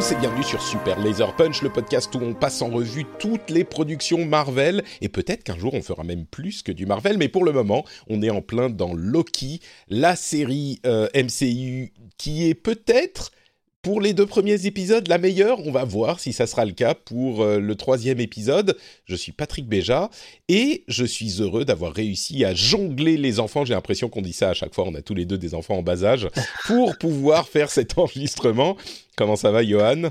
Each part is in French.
Et bienvenue sur Super Laser Punch, le podcast où on passe en revue toutes les productions Marvel, et peut-être qu'un jour on fera même plus que du Marvel, mais pour le moment on est en plein dans Loki, la série euh, MCU qui est peut-être pour les deux premiers épisodes la meilleure. On va voir si ça sera le cas pour euh, le troisième épisode. Je suis Patrick Béja et je suis heureux d'avoir réussi à jongler les enfants. J'ai l'impression qu'on dit ça à chaque fois. On a tous les deux des enfants en bas âge pour pouvoir faire cet enregistrement. Comment ça va, Johan?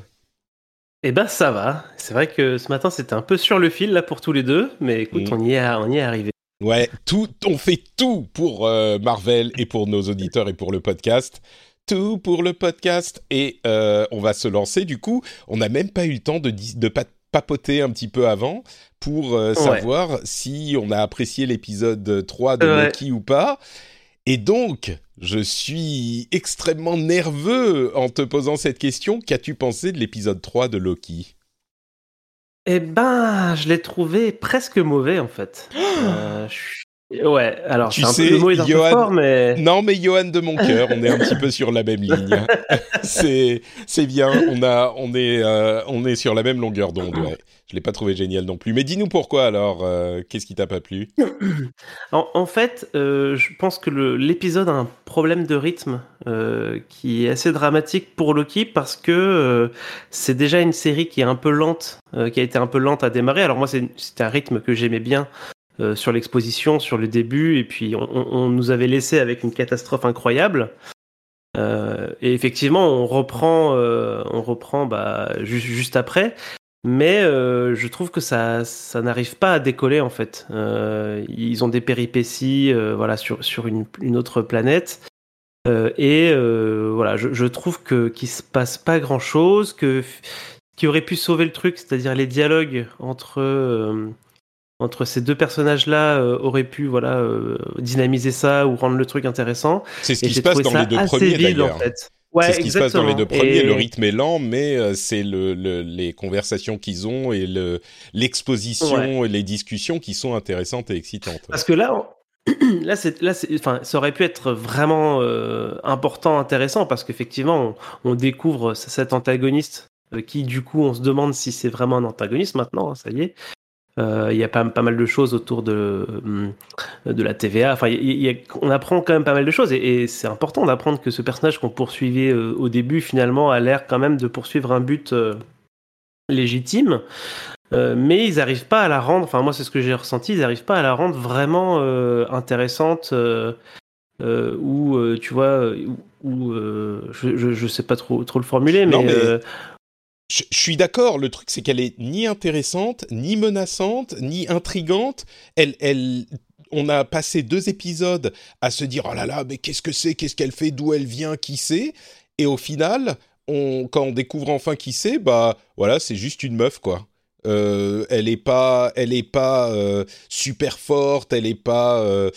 Eh ben ça va. C'est vrai que ce matin c'était un peu sur le fil là pour tous les deux, mais écoute, Mm. on y est, on y est arrivé. Ouais, tout, on fait tout pour euh, Marvel et pour nos auditeurs et pour le podcast. Tout pour le podcast. Et euh, on va se lancer. Du coup, on n'a même pas eu le temps de, de pa- papoter un petit peu avant pour euh, Ouais. savoir si on a apprécié l'épisode 3 de Ouais. Loki ou pas. Et donc, je suis extrêmement nerveux en te posant cette question. Qu'as-tu pensé de l'épisode 3 de Loki? Eh ben, je l'ai trouvé presque mauvais en fait. Euh, je suis- Ouais, alors Tu c'est un sais, peu, le mot est un Johan- peu fort, mais Non, mais Johan de mon cœur, on est un petit peu sur la même ligne. c'est c'est bien, on a on est euh, on est sur la même longueur d'onde. Ouais. Je l'ai pas trouvé génial non plus. Mais dis-nous pourquoi alors euh, Qu'est-ce qui t'a pas plu? En, en fait, euh, je pense que le- l'épisode a un problème de rythme euh, qui est assez dramatique pour Loki parce que euh, c'est déjà une série qui est un peu lente, euh, qui a été un peu lente à démarrer. Alors moi, c'est- c'était un rythme que j'aimais bien euh, sur l'exposition, sur le début, et puis on, nous avait laissé avec une catastrophe incroyable. Euh, et effectivement, on reprend, euh, on reprend bah, ju- juste après. Mais je trouve que ça, ça n'arrive pas à décoller en fait. Ils ont des péripéties, voilà, sur sur une, autre planète. Et voilà, je, je trouve que qu'il se passe pas grand chose, que qui aurait pu sauver le truc, c'est-à-dire les dialogues entre entre ces deux personnages-là euh, auraient pu voilà euh, dynamiser ça ou rendre le truc intéressant. C'est ce qui se passe dans les deux premiers en d'ailleurs. fait. Ouais, c'est ce qui se passe dans les deux premiers. Et- Le rythme est lent, mais euh, c'est le, le- les conversations qu'ils ont et le l'exposition et les discussions qui sont intéressantes et excitantes. Parce que là, on- là, c'est, là, c'est, enfin, ça aurait pu être vraiment euh, important, intéressant, parce qu'effectivement, on, on découvre cet antagoniste euh, qui, du coup, on se demande si c'est vraiment un antagoniste maintenant. hein, ça y est. Euh, Il y a pas, pas mal de choses autour de, hum, de la TVA. Enfin, y y a- on apprend quand même pas mal de choses, et, et c'est important d'apprendre que ce personnage qu'on poursuivait euh, au début, finalement, a l'air quand même de poursuivre un but euh, légitime. Euh, mais ils n'arrivent pas à la rendre, enfin moi c'est ce que j'ai ressenti, ils n'arrivent pas à la rendre vraiment euh, intéressante euh, euh, ou euh, tu vois, euh, ou euh, je, je, je sais pas trop, trop le formuler, mais, euh, Je, suis d'accord. Le truc, c'est qu'elle est ni intéressante, ni menaçante, ni intrigante. Elle, elle, on a passé deux épisodes à se dire oh là là, mais qu'est-ce que c'est, qu'est-ce qu'elle fait, d'où elle vient, qui c'est? Et au final, on, quand on découvre enfin qui c'est, bah voilà, c'est juste une meuf quoi. Euh, elle est pas, elle est pas euh, super forte, elle est pas, euh,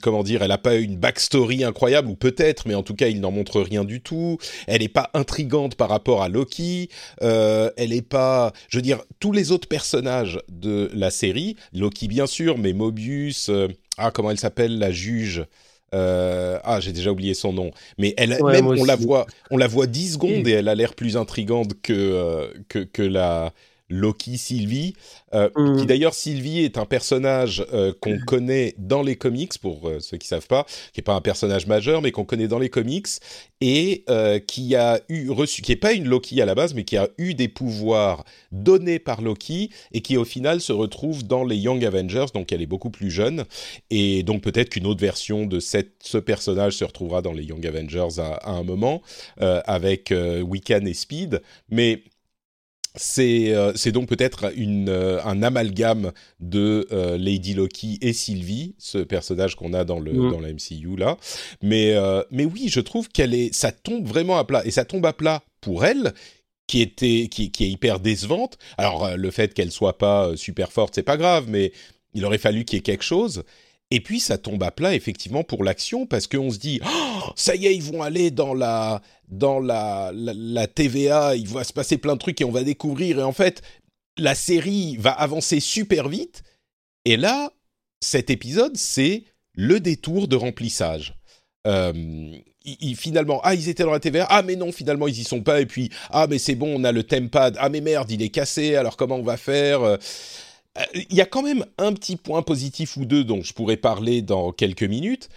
comment dire, elle a pas une backstory incroyable ou peut-être, mais en tout cas il n'en montre rien du tout. Elle est pas intrigante par rapport à Loki. Elle est pas, je veux dire, tous les autres personnages de la série, Loki bien sûr, mais Mobius, ah comment elle s'appelle la juge. Euh, ah, j'ai déjà oublié son nom. Mais elle, Ouais, même on la voit, on la voit 10 secondes et elle a l'air plus intrigante que euh, que, que la Loki Sylvie, euh, mm. qui d'ailleurs Sylvie est un personnage euh, qu'on connaît dans les comics pour ceux qui savent pas, qui est pas un personnage majeur mais qu'on connaît dans les comics et qui a eu reçu, qui est pas une Loki à la base mais qui a eu des pouvoirs donnés par Loki et qui au final se retrouve dans les Young Avengers, donc elle est beaucoup plus jeune. Et donc peut-être qu'une autre version de cette, ce personnage se retrouvera dans les Young Avengers à, à un moment avec Wiccan et Speed, mais euh, c'est donc peut-être euh, un amalgame de euh, Lady Loki et Sylvie, ce personnage qu'on a dans le mm. dans la MCU là. Mais mais oui, je trouve qu'elle est ça tombe vraiment à plat et ça tombe à plat pour elle qui était qui, qui est hyper décevante. Alors le fait qu'elle soit pas super forte, c'est pas grave, mais il aurait fallu qu'il y ait quelque chose. Et puis ça tombe à plat effectivement pour l'action parce qu'on se dit oh, ça y est ils vont aller dans la dans la, la, TVA il va se passer plein de trucs et on va découvrir. Et en fait la série va avancer super vite. Et là cet épisode c'est le détour de remplissage. Euh, finalement, ah, ils étaient dans la TVA, ah, mais non, finalement, ils y sont pas, et puis, ah, mais c'est bon, on a le tempad, ah, mais merde, il est cassé, alors comment on va faire euh, il y a quand même un petit point positif ou deux dont je pourrais parler dans quelques minutes,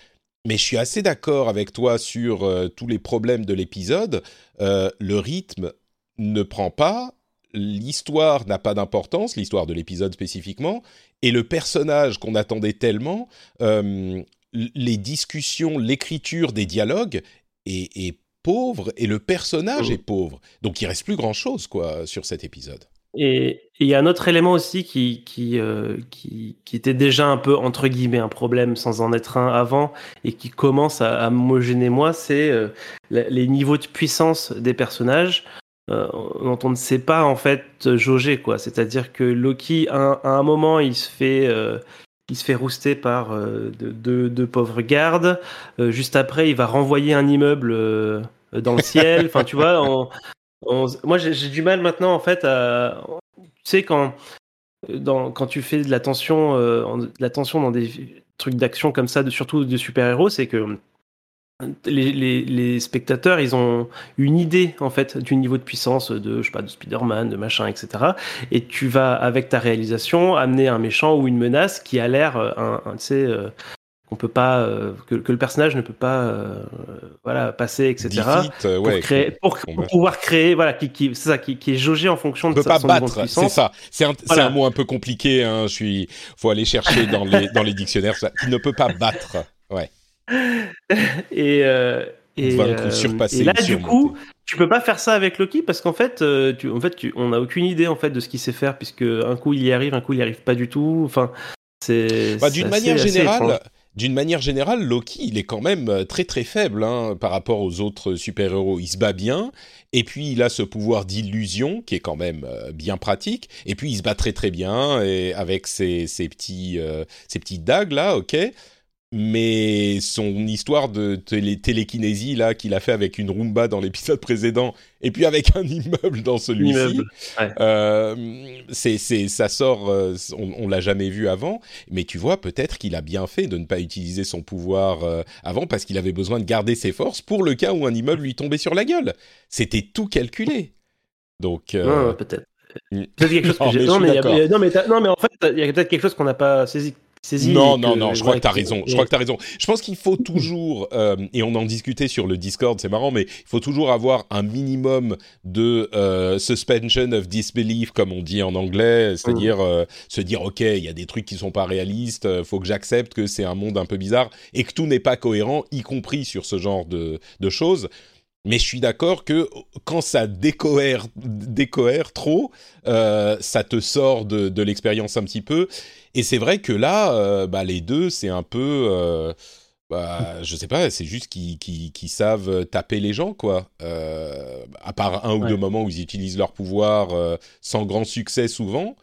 mais je suis assez d'accord avec toi sur euh, tous les problèmes de l'épisode. Euh, le rythme ne prend pas, l'histoire n'a pas d'importance, l'histoire de l'épisode spécifiquement, et le personnage qu'on attendait tellement, euh, les discussions, l'écriture des dialogues est, pauvre et le personnage mmh. est pauvre. Donc il reste plus grand chose quoi sur cet épisode. Et il y a un autre élément aussi qui, qui, euh, qui, qui, était déjà un peu, entre guillemets, un problème sans en être un avant et qui commence à, à me gêner moi, c'est euh, les niveaux de puissance des personnages euh, dont on ne sait pas en fait jauger. quoi. C'est-à-dire que Loki, à, un moment, il se fait... Euh, il se fait rouster par euh, deux de, pauvres gardes. juste après, il va renvoyer un immeuble dans le ciel. Enfin, tu vois, on, moi, j'ai du mal maintenant, en fait, à. Tu sais, quand, dans, quand tu fais de la tension, euh, de la tension dans des trucs d'action comme ça, de, surtout de super-héros, c'est que les, les, spectateurs, ils ont une idée en fait du niveau de puissance de, je sais pas, de Spider-Man, de machin, etc. Et tu vas avec ta réalisation amener un méchant ou une menace qui a l'air, euh, un, euh, qu'on peut pas euh, que, que, le personnage ne peut pas euh, voilà passer etc euh, pour, créer, pour, pouvoir créer voilà qui, qui c'est ça qui, qui, est jaugé en fonction de peut pas battre c'est ça. C'est un, un, mot un peu compliqué hein. Je suis faut aller chercher dans les dans les dictionnaires ça, qui ne peut pas battre ouais. Et et, et, là du coup tu peux pas faire ça avec Loki parce qu'en fait, tu, en fait, tu, on n'a aucune idée en fait de ce qu'il sait faire puisque un coup il y arrive, un coup il y arrive pas du tout. Enfin, c'est. Bah, d'une manière générale, d'une manière générale, Loki, il est quand même euh, très très faible hein, par rapport aux autres super-héros. Il se bat bien, et puis il a ce pouvoir d'illusion qui est quand même euh, bien pratique, et puis il se bat très très bien et avec ses, petits, euh, ses petites dagues là, ok mais son histoire de télékinésie là qu'il a fait avec une Roomba dans l'épisode précédent et puis avec un immeuble dans celui-ci, euh, c'est ça sort, euh, on, l'a jamais vu avant, mais tu vois peut-être qu'il a bien fait de ne pas utiliser son pouvoir euh, avant parce qu'il avait besoin de garder ses forces pour le cas où un immeuble lui tombait sur la gueule. C'était tout calculé. Donc peut-être. Peut-être quelque chose que non, mais, non, mais non, mais en fait, il y a peut-être quelque chose qu'on n'a pas saisi non, non, non, je crois que tu as raison. Je crois que tu as raison. Je pense qu'il faut toujours, euh, et on en discutait sur le Discord, c'est marrant, mais il faut toujours avoir un minimum de euh, suspension of disbelief, comme on dit en anglais, c'est-à-dire euh, se dire, OK, il y a des trucs qui sont pas réalistes, faut que j'accepte que c'est un monde un peu bizarre et que tout n'est pas cohérent, y compris sur ce genre de, de choses. Mais je suis d'accord que quand ça décoère, décoère trop, euh, ça te sort de, de l'expérience un petit peu. Et c'est vrai que là, euh, bah, les deux, c'est un peu... Euh, bah, je sais pas, c'est juste qu'ils savent taper les gens, quoi. Euh, à part un ou deux moments où ils utilisent leur pouvoir euh, sans grand succès souvent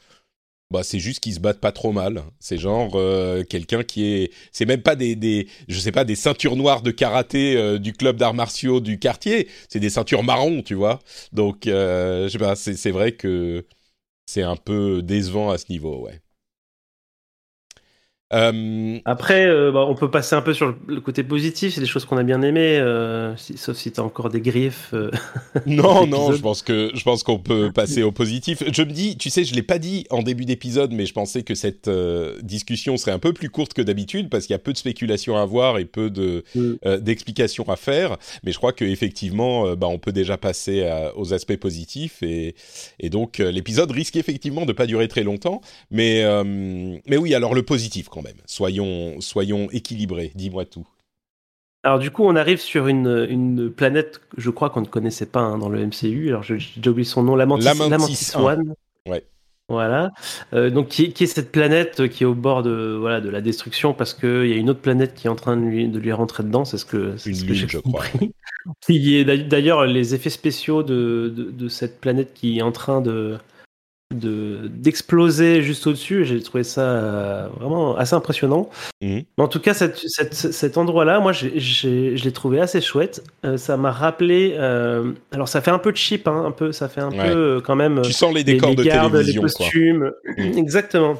bah c'est juste qu'ils se battent pas trop mal. C'est genre euh, quelqu'un qui est, c'est même pas des, des, je sais pas, des ceintures noires de karaté euh, du club d'arts martiaux du quartier. C'est des ceintures marron, tu vois. Donc euh, je sais pas, c'est vrai que c'est un peu décevant à ce niveau, ouais. Euh, Après, euh, bah, on peut passer un peu sur le côté positif, c'est des choses qu'on a bien aimées, euh, si, sauf si tu as encore des griefs. euh, non, non, je pense que je pense qu'on peut passer au positif. Je me dis, tu sais, je l'ai pas dit en début d'épisode, mais je pensais que cette discussion serait un peu plus courte que d'habitude parce qu'il y a peu de spéculations à avoir et peu de Mm. d'explications à faire. Mais je crois qu'effectivement, bah, on peut déjà passer à- aux aspects positifs et et donc l'épisode risque effectivement de pas durer très longtemps. Mais mais oui, alors le positif quand même. Soyons soyons équilibrés. Dis-moi tout. Alors du coup, on arrive sur une, une planète, je crois qu'on ne connaissait pas hein, dans le MCU. Alors j'ai oublié son nom, Lamantis, Lamantis Lamantis 1. One. Ouais. Voilà. Euh, donc qui, est- qui est cette planète qui est au bord de voilà de la destruction parce qu'il y a une autre planète qui est en train de lui, de lui rentrer dedans. C'est ce que, Une ce que lune, je crois. d'ailleurs les effets spéciaux de, de, de cette planète qui est en train de de d'exploser juste au-dessus. J'ai trouvé ça euh, vraiment assez impressionnant. Mhm. Mais en tout cas, cette, cette- cet endroit-là, moi, j'ai- j'ai- je l'ai trouvé assez chouette. Euh, ça m'a rappelé. euh, alors, ça fait un peu de cheap, hein, un peu. Ça fait un Ouais. peu quand même. Tu sens les les- décors les de gardes, télévision les quoi. costumes. Mm. Exactement.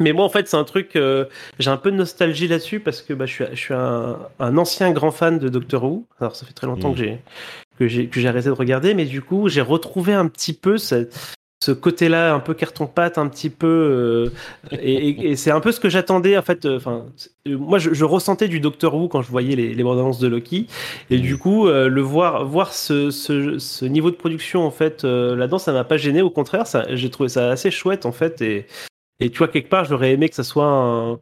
Mais moi, en fait, c'est un truc. euh, j'ai un peu de nostalgie là-dessus parce que bah, je suis, je suis un, un ancien grand fan de Doctor Who. Alors, ça fait très longtemps Mm. que j'ai que j'ai que j'ai arrêté de regarder, mais du coup, j'ai retrouvé un petit peu cette- ce côté-là, un peu carton-pâte, un petit peu. euh, et et- et c'est un peu ce que j'attendais, en fait. euh, Enfin, euh, moi, je, je ressentais du Doctor Who quand je voyais les, les bandes annonces de Loki. Et Mm. du coup, euh, le voir, voir ce, ce, ce niveau de production, en fait, là-dedans, ça m'a pas gêné. Au contraire, ça, j'ai trouvé ça assez chouette, en fait. Et, et tu vois, quelque part, j'aurais aimé que ça soit un-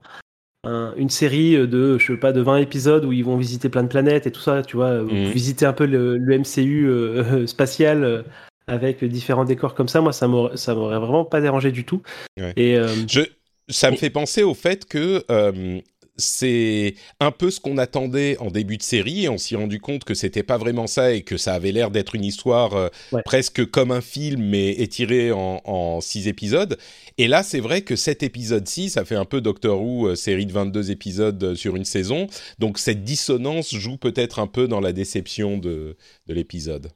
un- une série de, je sais pas, de 20 épisodes où ils vont visiter plein de planètes et tout ça, tu vois, Mhm. visiter un peu le, le MCU spatial avec différents décors comme ça. Moi, ça m'aurait, ça m'aurait vraiment pas dérangé du tout. Ouais. Et euh, Je, ça me Et- fait penser au fait que euh, c'est un peu ce qu'on attendait en début de série et on s'est rendu compte que c'était pas vraiment ça et que ça avait l'air d'être une histoire euh, Ouais. presque comme un film mais étiré en, en six épisodes. Et là, c'est vrai que cet épisode-ci, ça fait un peu Doctor Who, série de 22 épisodes sur une saison. Donc cette dissonance joue peut-être un peu dans la déception de, de l'épisode.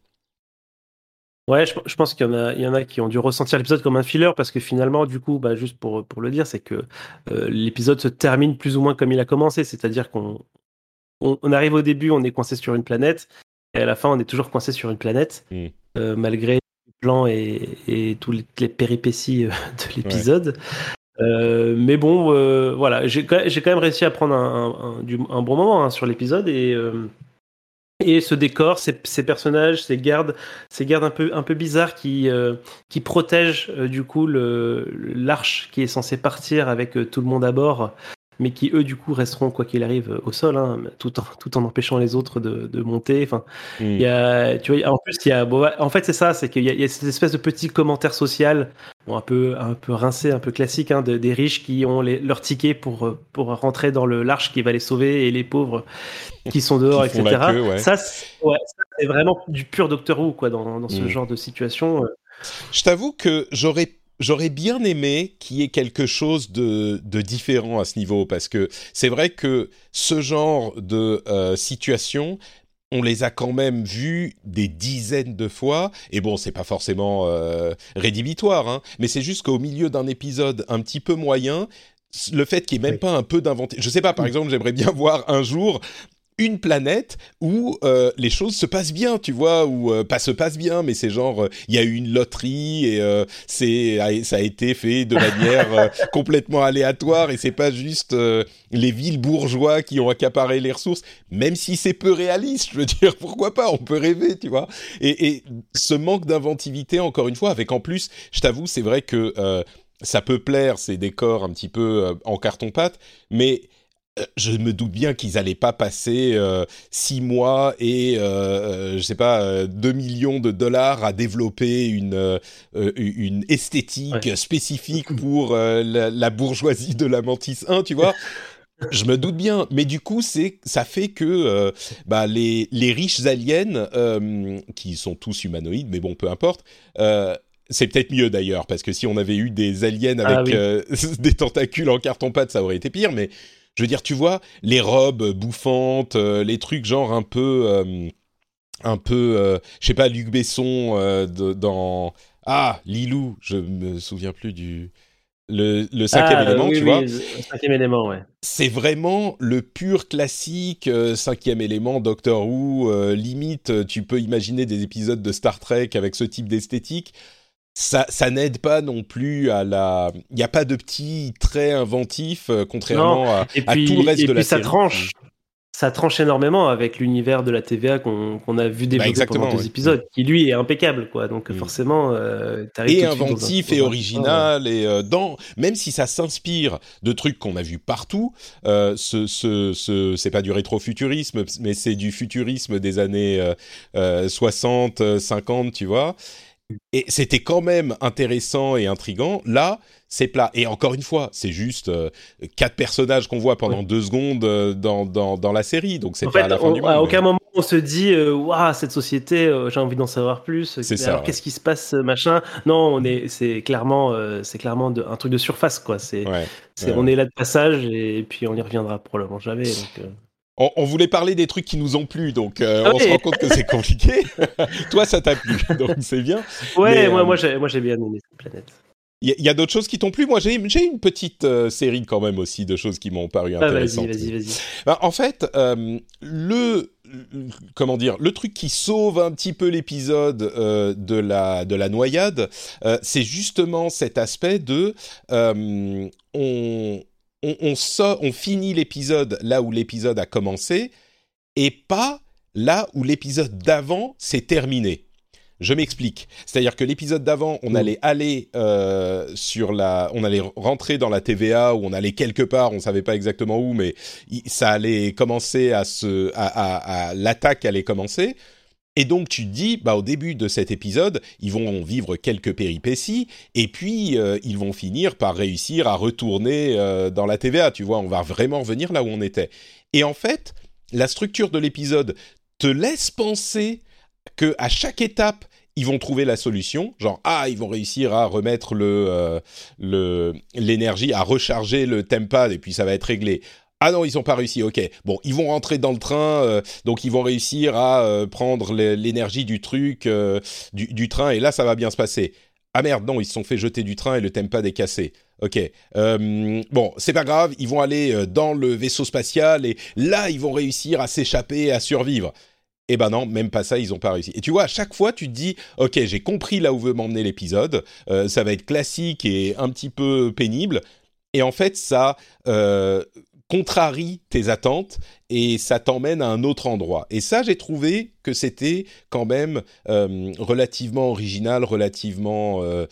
Ouais, je, je pense qu'il y en a, il y en a qui ont dû ressentir l'épisode comme un filler parce que finalement, du coup, bah, juste pour, pour le dire, c'est que euh, l'épisode se termine plus ou moins comme il a commencé, c'est-à-dire qu'on on, on arrive au début, on est coincé sur une planète, et à la fin, on est toujours coincé sur une planète, Mm. euh, malgré les plans et, et toutes les, péripéties euh, de l'épisode. Euh, mais bon, voilà, j'ai quand même réussi à prendre un, un- un- du- un bon moment hein, sur l'épisode et et ce décor, ces, personnages, ces gardes, ces gardes un peu un peu bizarres qui euh, qui protègent euh, du coup l'arche qui est censée partir avec euh, tout le monde à bord, mais qui eux du coup resteront quoi qu'il arrive au sol, hein, tout en tout en empêchant les autres de, de monter. Enfin, Mm. il y a, tu vois, en plus, il y a, bon, en fait, c'est ça, c'est qu'il y, a- il y a cette espèce de petit commentaire social, bon, un peu, un peu rincé, un peu classique, hein, de- des riches qui ont les, leur ticket pour, pour rentrer dans le l'arche qui va les sauver et les pauvres qui sont dehors, Qui etc. la queue, ouais. Ça, c'est ouais, vraiment du pur Doctor Who, quoi, dans, dans ce Mm. genre de situation. euh. Je t'avoue que j'aurais j'aurais bien aimé qu'il y ait quelque chose de, de différent à ce niveau parce que c'est vrai que ce genre de euh, situation on les a quand même vus des dizaines de fois et bon c'est pas forcément euh, rédhibitoire hein, mais c'est juste qu'au milieu d'un épisode un petit peu moyen le fait qu'il n'y ait même Oui. pas un peu d'inventé je sais pas par exemple j'aimerais bien voir un jour une planète où euh, les choses se passent bien, tu vois, ou euh, pas se passent bien, mais c'est genre euh, il y a eu une loterie et euh, c'est ça a été fait de manière euh, complètement aléatoire et c'est pas juste euh, les villes bourgeois qui ont accaparé les ressources, même si c'est peu réaliste, je veux dire pourquoi pas, on peut rêver, tu vois. Et, et ce manque d'inventivité, encore une fois, avec en plus, je t'avoue, c'est vrai que euh, ça peut plaire ces décors un petit peu en carton pâte, mais je me doute bien qu'ils allaient pas passer euh, six mois et euh, euh, je sais pas euh, 2 millions de dollars à développer une euh, euh, une esthétique Ouais. spécifique pour euh, la, la bourgeoisie de la Mantis 1, tu vois. Je me doute bien, mais du coup, c'est ça fait que euh, bah, les, les riches aliens, euh, qui sont tous humanoïdes, mais bon, peu importe, euh, c'est peut-être mieux d'ailleurs, parce que si on avait eu des aliens avec Ah oui. euh, des tentacules en carton-pâte, ça aurait été pire, mais je veux dire, tu vois, les robes bouffantes, euh, les trucs genre un peu, euh, un peu, euh, je sais pas, Luc Besson de- dans ah Lilou, je me souviens plus du le, le cinquième Ah, élément, oui, tu oui, vois. le cinquième élément, ouais. C'est vraiment le pur classique cinquième élément Doctor Who. limite, tu peux imaginer des épisodes de Star Trek avec ce type d'esthétique. Ça, ça n'aide pas non plus à la. Il n'y a pas de petits traits inventifs, euh, contrairement à, Et tout le reste et de la puis ça série. tranche. Ça tranche énormément avec l'univers de la TVA qu'on a vu développer Bah, pendant deux ouais. épisodes, qui lui est impeccable, quoi. Donc Mm. forcément, euh, et un- inventif et original et euh, dans même si ça s'inspire de trucs qu'on a vus partout euh, ce, ce, ce c'est pas du rétrofuturisme mais c'est du futurisme des années euh, euh, 60 euh, 50 tu vois et c'était quand même intéressant et intrigant là c'est plat et encore une fois c'est juste euh, quatre personnages qu'on voit pendant deux secondes euh, dans, dans, dans la série donc c'est pas fait, à la fin on- du monde à mais- aucun moment on se dit, euh, waouh, cette société, euh, j'ai envie d'en savoir plus. C'est Alors ouais. qu'est-ce qui se passe, machin? Non, on est, c'est clairement, c'est clairement de- un truc de surface, quoi. C'est, ouais. c'est- ouais. on est là de passage et, puis on y reviendra probablement jamais. Donc. On, on voulait parler des trucs qui nous ont plu, donc euh, Ah on oui. se rend compte que c'est compliqué. Toi, ça t'a plu, donc c'est bien. Ouais, Mais, moi, euh, moi, j'ai, bien aimé cette planète. Il y, a- d'autres choses qui t'ont plu? Moi, j'ai une petite euh, série quand même aussi de choses qui m'ont paru Ah, vas-y, intéressantes. vas-y, vas-y. Ben, en fait, euh, le comment dire, le truc qui sauve un petit peu l'épisode euh, de la de la noyade, c'est justement cet aspect de on on, on, sort- on finit l'épisode là où l'épisode a commencé et pas là où l'épisode d'avant s'est terminé. Je m'explique. C'est-à-dire que l'épisode d'avant, on allait aller euh, sur la, on allait rentrer dans la TVA ou on allait quelque part, on savait pas exactement où, mais ça allait commencer à se, à, à- à- l'attaque allait commencer. Et donc tu te dis, bah au début de cet épisode, ils vont vivre quelques péripéties et puis euh, ils vont finir par réussir à retourner euh, dans la TVA. Tu vois, on va vraiment revenir là où on était. Et en fait, la structure de l'épisode te laisse penser que à chaque étape ils vont trouver la solution, genre ah ils vont réussir à remettre le euh, l'énergie, à recharger le tempad et puis ça va être réglé. Ah non, ils n'ont pas réussi. Ok, bon, ils vont rentrer dans le train, euh, donc ils vont réussir à euh, prendre l'é- l'énergie du truc, euh, du, train, et là ça va bien se passer. Ah merde, non, ils se sont fait jeter du train et le tempad est cassé. Ok, bon, c'est pas grave, ils vont aller dans le vaisseau spatial et là ils vont réussir à s'échapper, à survivre. Eh ben non, même pas ça, ils ont pas réussi. Et tu vois, à chaque fois, tu te dis, ok, j'ai compris là où veut m'emmener l'épisode, ça va être classique et un petit peu pénible. Et en fait, ça contrarie tes attentes et ça t'emmène à un autre endroit. Et ça, j'ai trouvé que c'était quand même euh, relativement original, relativement euh,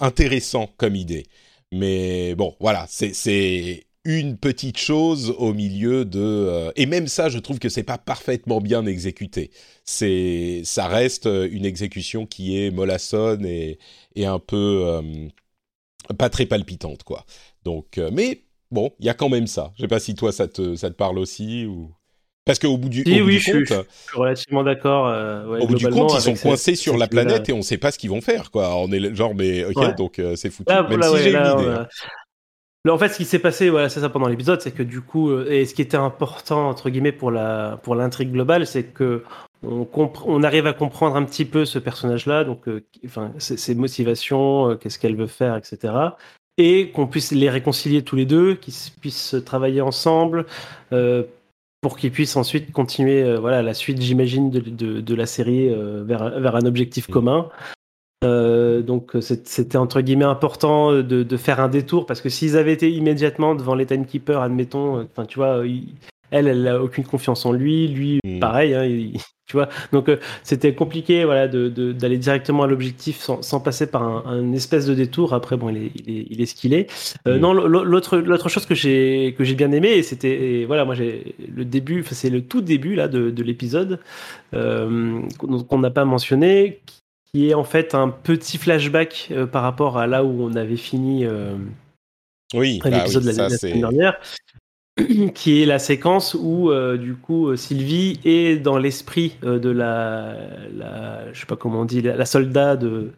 intéressant comme idée. Mais bon, voilà, c'est une petite chose au milieu de euh, et même ça, je trouve que c'est pas parfaitement bien exécuté. C'est ça reste une exécution qui est mollassonne et et un peu pas très palpitante quoi. Donc, mais bon, il y a quand même ça. Je sais pas si toi ça te ça te parle aussi ou parce qu'au bout du, Si, au bout du compte, suis- je suis relativement d'accord. euh, ouais, au bout du compte, ils sont coincés sur la planète et on sait pas ce qu'ils vont faire, quoi. On est genre, mais ok, Ouais. donc euh, c'est foutu. Là, Même là, si ouais, j'ai une idée. a- hein. Là, en fait, ce qui s'est passé, voilà, c'est ça pendant l'épisode, c'est que du coup, euh, et ce qui était important entre guillemets pour la pour l'intrigue globale, c'est que on, on arrive à comprendre un petit peu ce personnage-là, donc, euh, enfin, ses, ses motivations, qu'est-ce qu'elle veut faire, etc. Et qu'on puisse les réconcilier tous les deux, qu'ils puissent travailler ensemble. euh, pour qu'ils puissent ensuite continuer euh, voilà la suite j'imagine de, de, de la série euh, vers, vers un objectif Mm. commun euh, donc euh, c'était entre guillemets important de, de faire un détour parce que s'ils avaient été immédiatement devant les timekeepers, admettons, enfin tu vois, il- elle, elle a aucune confiance en lui, lui Mm. pareil, hein, il- tu vois. Donc euh, c'était compliqué, voilà, de- de- d'aller directement à l'objectif sans, sans passer par un, un espèce de détour. Après bon, il est, il est, il est ce qu'il est. Euh, Mm. Non, l'au- l'autre l'autre chose que j'ai que j'ai bien aimé, c'était voilà, moi j'ai le début, enfin, c'est le tout début là de, de l'épisode euh, qu'on n'a pas mentionné, qui est en fait un petit flashback par rapport à là où on avait fini Oui, bah l'épisode oui, de la, ça la semaine dernière, qui est la séquence où euh, du coup euh, Sylvie est dans l'esprit de la, soldat de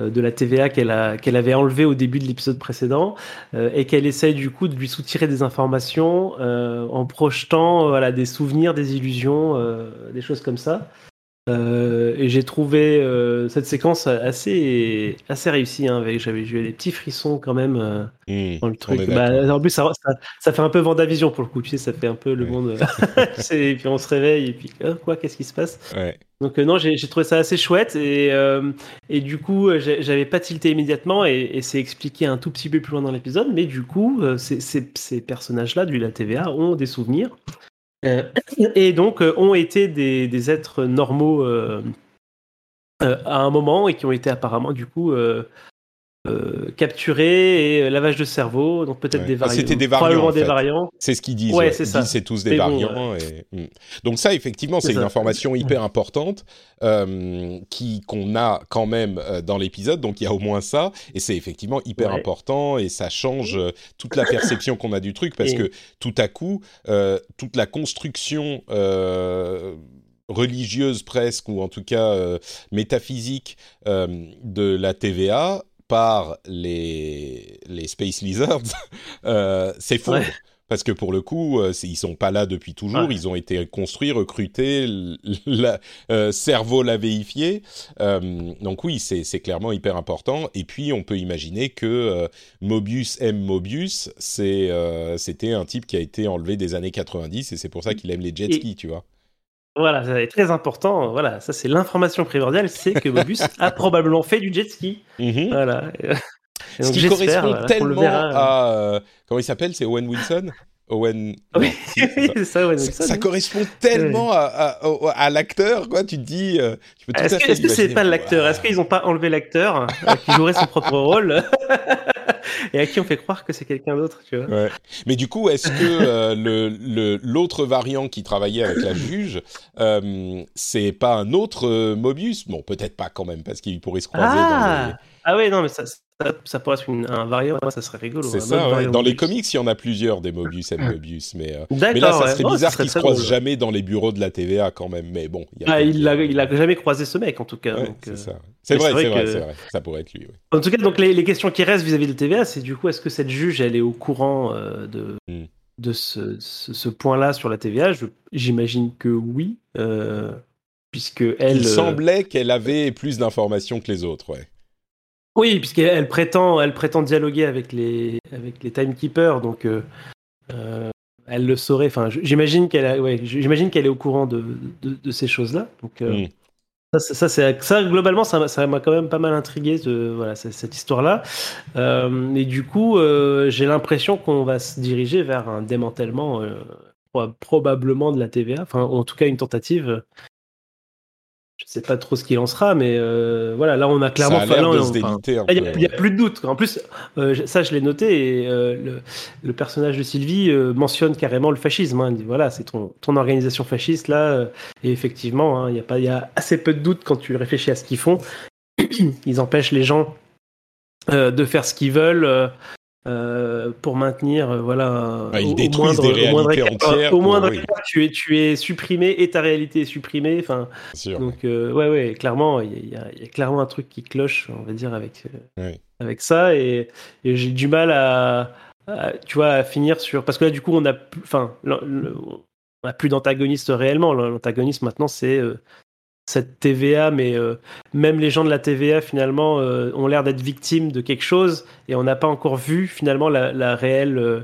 euh, la TVA qu'elle avait enlevé au début de l'épisode précédent et qu'elle essaye du coup de lui soutirer des informations en projetant voilà des souvenirs, des illusions, des choses comme ça. Euh, et j'ai trouvé euh, cette séquence assez assez réussie. Hein, j'avais eu des petits frissons quand même euh, Hmm, dans le truc. Bah, en plus, ça, ça, ça fait un peu Vendavision pour le coup. Tu sais, ça fait un peu le Ouais. monde. et puis on se réveille et puis euh, quoi, qu'est-ce qui se passe? Ouais. Donc non, j'ai trouvé ça assez chouette et et du coup, j'avais pas tilté immédiatement et, et c'est expliqué un tout petit peu plus loin dans l'épisode. Mais du coup, ces, ces, ces personnages-là du la TVA ont des souvenirs et donc euh, ont été des, êtres normaux euh, euh, à un moment et qui ont été apparemment du coup euh, euh, capturés et euh, lavage de cerveau, donc peut-être Ouais. des Ah, variants, c'était des variants, probablement en des fait. variants. C'est ce qu'ils disent. Ouais, ouais. c'est ça. c'est tous des Mais bon, variants. et- hmm. Donc ça, effectivement, c'est une information hyper importante euh, qui qu'on a quand même euh, dans l'épisode. Donc il y a au moins ça, et c'est effectivement hyper important et ça change euh, toute la perception qu'on a du truc parce Et- que tout à coup, euh, toute la construction euh, religieuse presque ou en tout cas euh, métaphysique euh, de la TVA par les les Space Lizards euh, s'effondre. Ouais. Parce que pour le coup, euh, ils sont pas là depuis toujours. Ouais. Ils ont été construits, recrutés, la, euh, cerveau lavéifié. Euh, donc oui, c'est c'est clairement hyper important. Et puis on peut imaginer que euh, Mobius aime Mobius. C'est euh, c'était un type qui a été enlevé des années 90 et c'est pour ça qu'il aime les jet Et- skis, tu vois. Voilà, ça est très important. Voilà, ça c'est l'information primordiale, c'est que Mobius a probablement fait du jet ski. Mhm. Voilà. Et Ce donc, qui correspond voilà, tellement verra. à euh, comment il s'appelle C'est Owen Wilson? Owen. Oui, c'est ça. c'est ouais, donc ça, ça, ça oui. correspond tellement à, à, l'acteur, quoi. Tu te dis, euh, Est-ce que c'est l'imaginer. pas l'acteur? Est-ce qu'ils n'ont pas enlevé l'acteur euh, qui jouerait son propre rôle? et à qui on fait croire que c'est quelqu'un d'autre, tu vois Ouais. Mais du coup, est-ce que euh, le le- l'autre variant qui travaillait avec la juge, euh, c'est pas un autre euh, Mobius? Bon, peut-être pas quand même, parce qu'il pourrait se croiser dans Ah les... Ah ouais, non, mais ça, ça, ça pourrait être une- un variant, ça serait rigolo. C'est un ça, ouais. Dans les comics, il y en a plusieurs des Mobius et Mobius, mais, euh, mais là, ça serait Oh, bizarre serait qu'ils se croisent drôle. jamais dans les bureaux de la TVA quand même. Mais bon, il y a Ah, pas il a, il a jamais croisé ce mec en tout cas. Ouais, donc, c'est euh. C'est vrai, c'est vrai. Ça pourrait être lui. En tout cas, donc les, les questions qui restent vis-à-vis de TVA, c'est du coup, est-ce que cette juge, elle est au courant euh, de, Hmm. de ce, ce, ce point-là sur la TVA J'imagine que oui, euh, puisque elle. Il semblait qu'elle avait plus d'informations que les autres, ouais. Oui, puisqu'elle elle prétend, elle prétend dialoguer avec les, avec les timekeepers, donc euh, euh, elle le saurait. Enfin, j'imagine qu'elle, ouais, j'imagine qu'elle est au courant de, de, de ces choses-là. Donc euh, ça, ça, ça, globalement, ça, m'a- quand même pas mal intrigué, de, voilà, cette histoire-là. Euh, et du coup, j'ai l'impression qu'on va se diriger vers un démantèlement pro- probablement de la TVA, enfin, en tout cas une tentative. Je sais pas trop ce qu'il en sera, mais euh, voilà, là on a clairement. ça a l'air là, de on- se enfin, déliter un il peu. n'y a, ouais. plus de doute. En plus, euh, ça, je l'ai noté, et euh, le, le personnage de Sylvie euh, mentionne carrément le fascisme. hein. Il dit, voilà, c'est ton, ton organisation fasciste, là. euh, et effectivement, hein, il y, a pas- il y a assez peu de doute quand tu réfléchis à ce qu'ils font. Ils empêchent les gens euh, de faire ce qu'ils veulent. Euh, pour maintenir euh, voilà Ah, ils au- moindre- des au moindre réalités écart- entières au pour- moindre oui. écart, tu es tu es supprimé et ta réalité est supprimée enfin donc euh, ouais ouais clairement il y, a- y y clairement un truc qui cloche on va dire avec avec ça et, et j'ai du mal à, à, tu vois à finir sur parce que là du coup on a plus enfin on a plus d'antagoniste réellement. L'antagoniste maintenant c'est cette TVA mais euh, même les gens de la TVA finalement euh, ont l'air d'être victimes de quelque chose et on n'a pas encore vu finalement la, la réelle euh,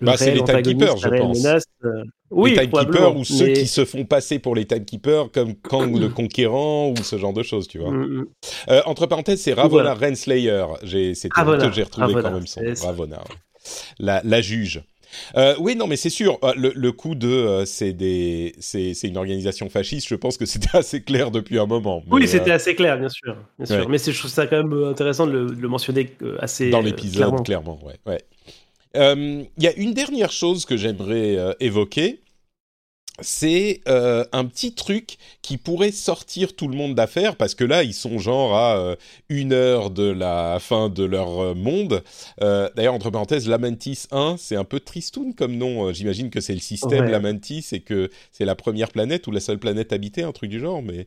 Bah, c'est les timekeepers, je pense. menace, euh, oui les timekeepers ou ceux qui se font passer pour les timekeepers comme Kang le Conquérant ou ce genre de choses, tu vois. Mm, mm. Entre parenthèses, c'est Ravonna Voilà. Renslayer. J'ai, c'était j'ai retrouvé quand même son Ravonna, ouais. la, la juge. Euh, oui, non, mais c'est sûr. euh, Le, le coup de euh, c'est des c'est une organisation fasciste. Je pense que c'était assez clair depuis un moment. mais, Oui, c'était euh, assez clair, bien sûr. Bien sûr. Ouais. Mais c'est- je trouve ça quand même intéressant de le, de le mentionner assez dans l'épisode, clairement. clairement. ouais, ouais. Il y a une dernière chose que j'aimerais évoquer. C'est euh, un petit truc qui pourrait sortir tout le monde d'affaire parce que là ils sont genre à euh, une heure de la fin de leur euh, monde. D'ailleurs entre parenthèses, Lamentis 1 c'est un peu tristoun comme nom. J'imagine que c'est le système Ouais. Lamentis et que c'est la première planète ou la seule planète habitée, un truc du genre. Mais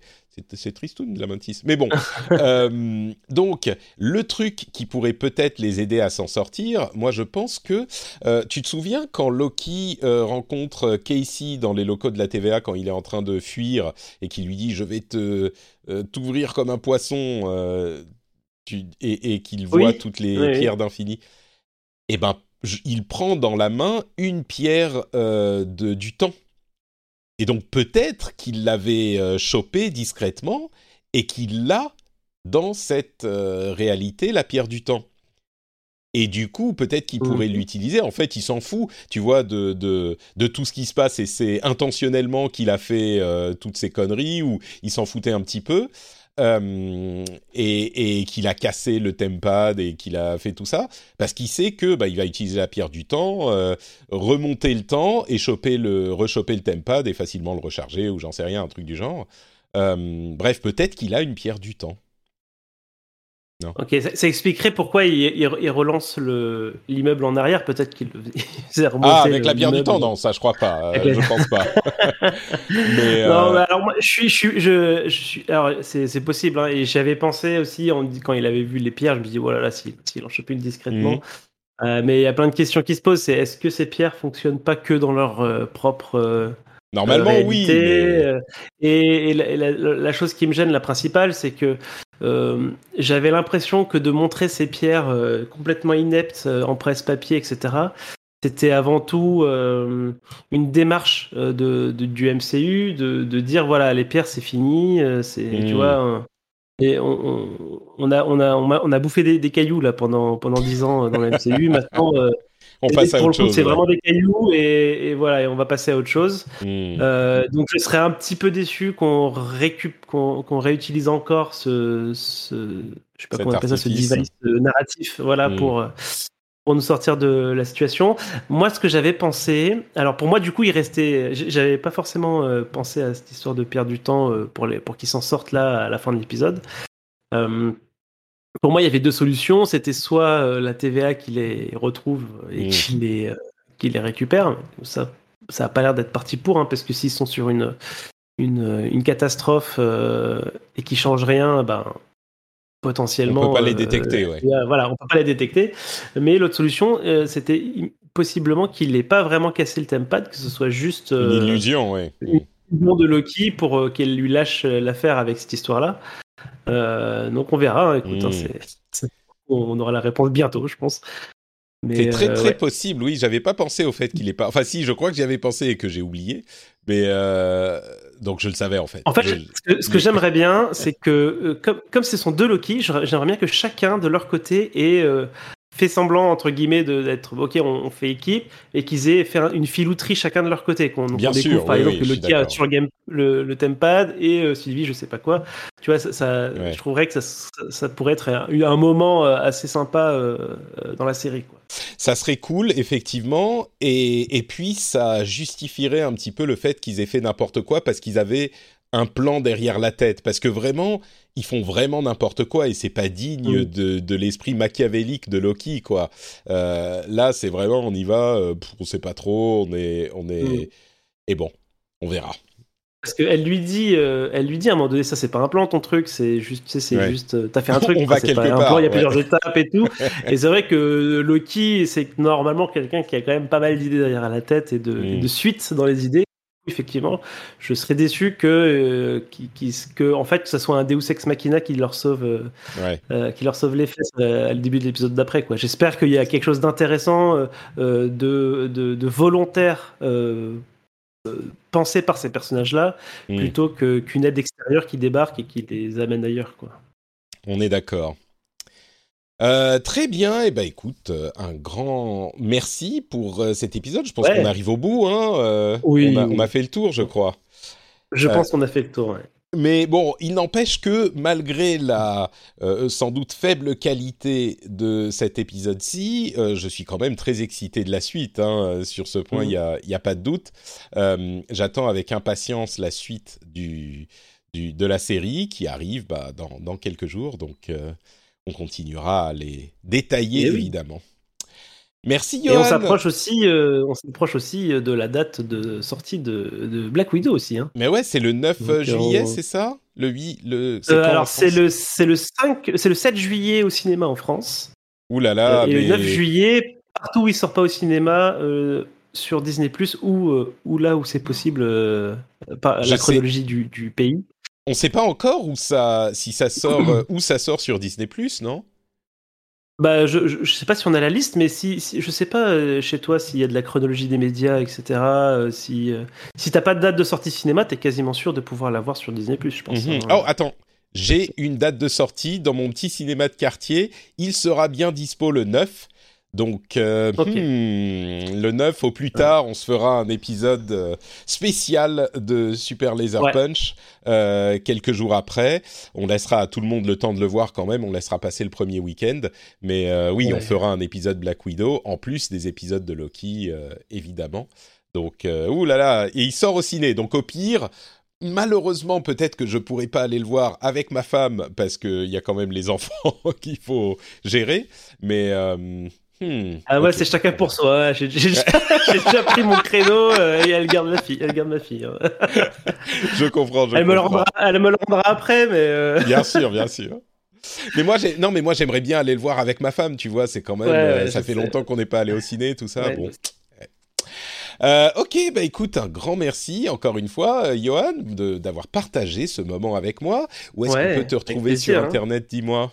c'est- tristoun Lamentis. Mais bon, donc le truc qui pourrait peut-être les aider à s'en sortir, moi je pense que tu te souviens quand Loki rencontre Casey dans les locaux de la TVA quand il est en train de fuir et qui lui dit je vais te t'ouvrir comme un poisson et, qu'il voit toutes les pierres d'infini. Et eh ben il prend dans la main une pierre de, du temps. Et donc peut-être qu'il l'avait chopée discrètement et qu'il l'a dans cette réalité, la pierre du temps. Et du coup, peut-être qu'il pourrait mmh. l'utiliser. En fait, il s'en fout, tu vois, de, de, de, tout ce qui se passe. Et c'est intentionnellement qu'il a fait euh, toutes ces conneries, ou il s'en foutait un petit peu. Euh, et, et qu'il a cassé le tempad et qu'il a fait tout ça parce qu'il sait que bah, il va utiliser la pierre du temps, euh, remonter le temps et choper le rechoper le tempad et facilement le recharger ou j'en sais rien un truc du genre. bref, peut-être qu'il a une pierre du temps. Ok, ça, expliquerait pourquoi il, relance l'immeuble en arrière. Peut-être qu'il Ah, avec la pierre du temps, non, ça je crois pas. Euh, je pense pas. mais, non, euh, alors moi, je suis, je, suis, alors c'est possible. Hein, et j'avais pensé aussi quand il avait vu les pierres, je me dis voilà, oh là, s'il en chope une discrètement. Mhm. Euh, mais il y a plein de questions qui se posent. C'est est-ce que ces pierres fonctionnent pas que dans leur propre Normalement, oui. Et, la, chose qui me gêne, la principale, c'est que euh, j'avais l'impression que de montrer ces pierres euh, complètement ineptes euh, en presse-papier, etc., c'était avant tout une démarche de, du MCU de, de, dire voilà, les pierres, c'est fini, c'est, tu hmm. vois. et on, on, a, on, a, on, a, bouffé des, des, cailloux là pendant pendant dix ans dans le MCU. Maintenant, on passe à autre chose. C'est vraiment des cailloux et, voilà, et on va passer à autre chose. Hmm. Euh, donc je serais un petit peu déçu qu'on récup, qu'on réutilise encore ce, ce, je sais pas comment on appelle ça, ce device narratif, voilà, hmm. pour pour nous sortir de la situation. Moi, ce que j'avais pensé, alors pour moi, du coup, il restait, j'avais pas forcément euh, pensé à cette histoire de perdre du temps euh, pour les, pour qu'ils s'en sortent là à la fin de l'épisode. Pour moi, il y avait deux solutions. C'était soit euh, la TVA qui les retrouve et mmh. qui, les, euh, qui les récupère. Ça ça n'a pas l'air d'être parti pour, hein, parce que s'ils sont sur une, une, une catastrophe euh, et qui changent rien, ben, potentiellement. On peut pas les détecter, ouais. Voilà, on peut pas les détecter. Mais l'autre solution, c'était possiblement qu'il n'ait pas vraiment cassé le tempad, que ce soit juste. une illusion, ouais. Une illusion de Loki pour qu'elle lui lâche l'affaire avec cette histoire-là. Euh, donc on verra. Hein, écoute, hein, hmm. on aura la réponse bientôt, je pense. C'est très euh, très possible, oui. J'avais pas pensé au fait qu'il est pas. Enfin, si, je crois que j'y avais pensé et que j'ai oublié. Mais euh, donc je le savais en fait. En fait, ce que, j'aimerais bien, c'est que comme comme ce sont deux Loki, j'aimerais bien que chacun de leur côté ait fait semblant entre guillemets d'être ok on, fait équipe et qu'ils aient fait une filouterie chacun de leur côté qu'on découvre sûr, par exemple a sur le game le, le tempad et euh, Sylvie je sais pas quoi. Tu vois ça, je trouverais que ça, ça, pourrait être un, un, moment euh, assez sympa euh, dans la série quoi. Ça serait cool effectivement et, et puis ça justifierait un petit peu le fait qu'ils aient fait n'importe quoi parce qu'ils avaient un plan derrière la tête. Parce que vraiment ils font vraiment n'importe quoi et c'est pas digne mm. de, de l'esprit machiavélique de Loki quoi. Euh, là c'est vraiment on y va, euh, on sait pas trop, on est on est mm. et bon on verra. Parce qu'elle lui dit, euh, elle lui dit à un moment donné, ça c'est pas un plan ton truc, c'est juste, tu sais, c'est juste, t'as fait un truc, on va quelque pas part, un plan, il y a plusieurs étapes et tout. et c'est vrai que Loki, c'est normalement quelqu'un qui a quand même pas mal d'idées derrière la tête et de, et de mm. suite dans les idées effectivement, je serais déçu que, euh, que, en fait, que ce soit un Deus ex machina qui leur sauve, euh, euh, qui leur sauve les fesses à le début de l'épisode d'après. Quoi. J'espère qu'il y a quelque chose d'intéressant, de, de, volontaire pensé par ces personnages-là, mm. plutôt que, qu'une aide extérieure qui débarque et qui les amène ailleurs. Quoi. On est d'accord. Euh, très bien, et eh ben écoute, euh, un grand merci pour euh, cet épisode. Je pense qu'on arrive au bout. Hein, oui, on a, fait le tour, je crois. Je pense qu'on a fait le tour. Mais bon, il n'empêche que malgré la sans doute faible qualité de cet épisode-ci, je suis quand même très excité de la suite. Hein, sur ce point, il n'y a, y a, pas de doute. J'attends avec impatience la suite du, du, de la série qui arrive bah, dans, dans quelques jours. Donc on continuera à les détailler, eh évidemment. Merci Johan. Et on s'approche aussi, euh, on s'approche aussi euh, de la date de sortie de, Black Widow aussi. Hein. Mais ouais, c'est le 9 euh, juillet, c'est ça? Le 8, le. alors c'est le, c'est le 5, c'est le 7 juillet au cinéma en France. Ouh là là. et le 9 juillet, partout où il sort pas au cinéma, sur Disney Plus ou, ou là où c'est possible par la chronologie du, du, pays. On ne sait pas encore où ça, si ça sort, où ça sort sur Disney Plus, non? Bah, je, je, sais pas si on a la liste, mais si, si je sais pas euh, chez toi s'il y a de la chronologie des médias, etc. Euh, si euh, si t'as pas de date de sortie cinéma, t'es quasiment sûr de pouvoir la voir sur Disney+, je pense. Mhm. Hein. Oh, attends, j'ai une date de sortie dans mon petit cinéma de quartier. Il sera bien dispo le 9. Donc, euh, hmm, le 9 au plus tard, on se fera un épisode euh, spécial de Super Laser Punch euh, quelques jours après. On laissera à tout le monde le temps de le voir quand même. On laissera passer le premier week-end. Mais oui, on fera un épisode Black Widow en plus des épisodes de Loki, évidemment. Donc, ouh là là, et il sort au ciné. Donc, au pire, malheureusement, peut-être que je pourrais pas aller le voir avec ma femme parce qu'il y a quand même les enfants qu'il faut gérer. Mais Hmm, ah ouais, c'est chacun pour soi. J'ai déjà, pris mon créneau euh, et elle garde ma fille. Elle garde ma fille. Hein. je comprends. Je elle, Me le rendra, elle me le rendra après, mais. Euh, bien sûr, bien sûr. Mais moi, non, mais moi, j'aimerais bien aller le voir avec ma femme. Tu vois, c'est quand même. Euh, ça fait longtemps qu'on n'est pas allé au ciné, tout ça. bon. ok, bah écoute, un grand merci encore une fois, Johan, d'avoir partagé ce moment avec moi. Où est-ce qu'on peut te retrouver sur hein. Internet Dis-moi?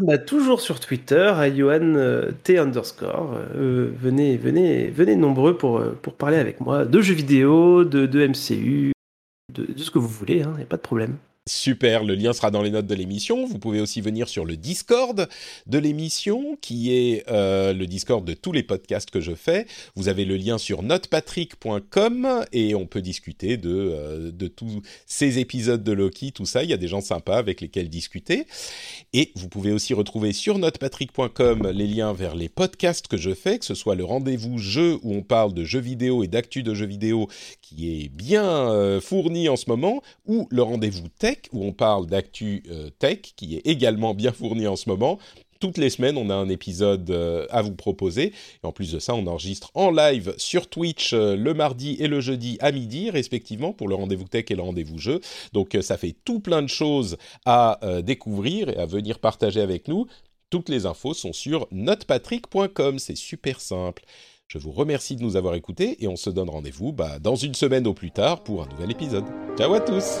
Bah, toujours sur Twitter, à euh, T underscore. Euh, venez, venez, venez nombreux pour, euh, pour parler avec moi de jeux vidéo, de, MCU, de, de, ce que vous voulez, il hein, n'y a pas de problème. Super, le lien sera dans les notes de l'émission. Vous pouvez aussi venir sur le Discord de l'émission, qui est euh, le Discord de tous les podcasts que je fais. Vous avez le lien sur notepatrick.com et on peut discuter de, euh, de tous ces épisodes de Loki, tout ça. Il y a des gens sympas avec lesquels discuter. Et vous pouvez aussi retrouver sur notepatrick.com les liens vers les podcasts que je fais, que ce soit le rendez-vous jeu où on parle de jeux vidéo et d'actu de jeux vidéo qui est bien euh, fourni en ce moment, ou le rendez-vous tech où on parle d'actu euh, tech, qui est également bien fourni en ce moment. Toutes les semaines, on a un épisode euh, à vous proposer. Et en plus de ça, on enregistre en live sur Twitch euh, le mardi et le jeudi à midi, respectivement, pour le rendez-vous tech et le rendez-vous jeu. Donc ça fait tout plein de choses à découvrir et à venir partager avec nous. Toutes les infos sont sur notepatrick.com, c'est super simple. Je vous remercie de nous avoir écoutés et on se donne rendez-vous bah, dans une semaine au plus tard pour un nouvel épisode. Ciao à tous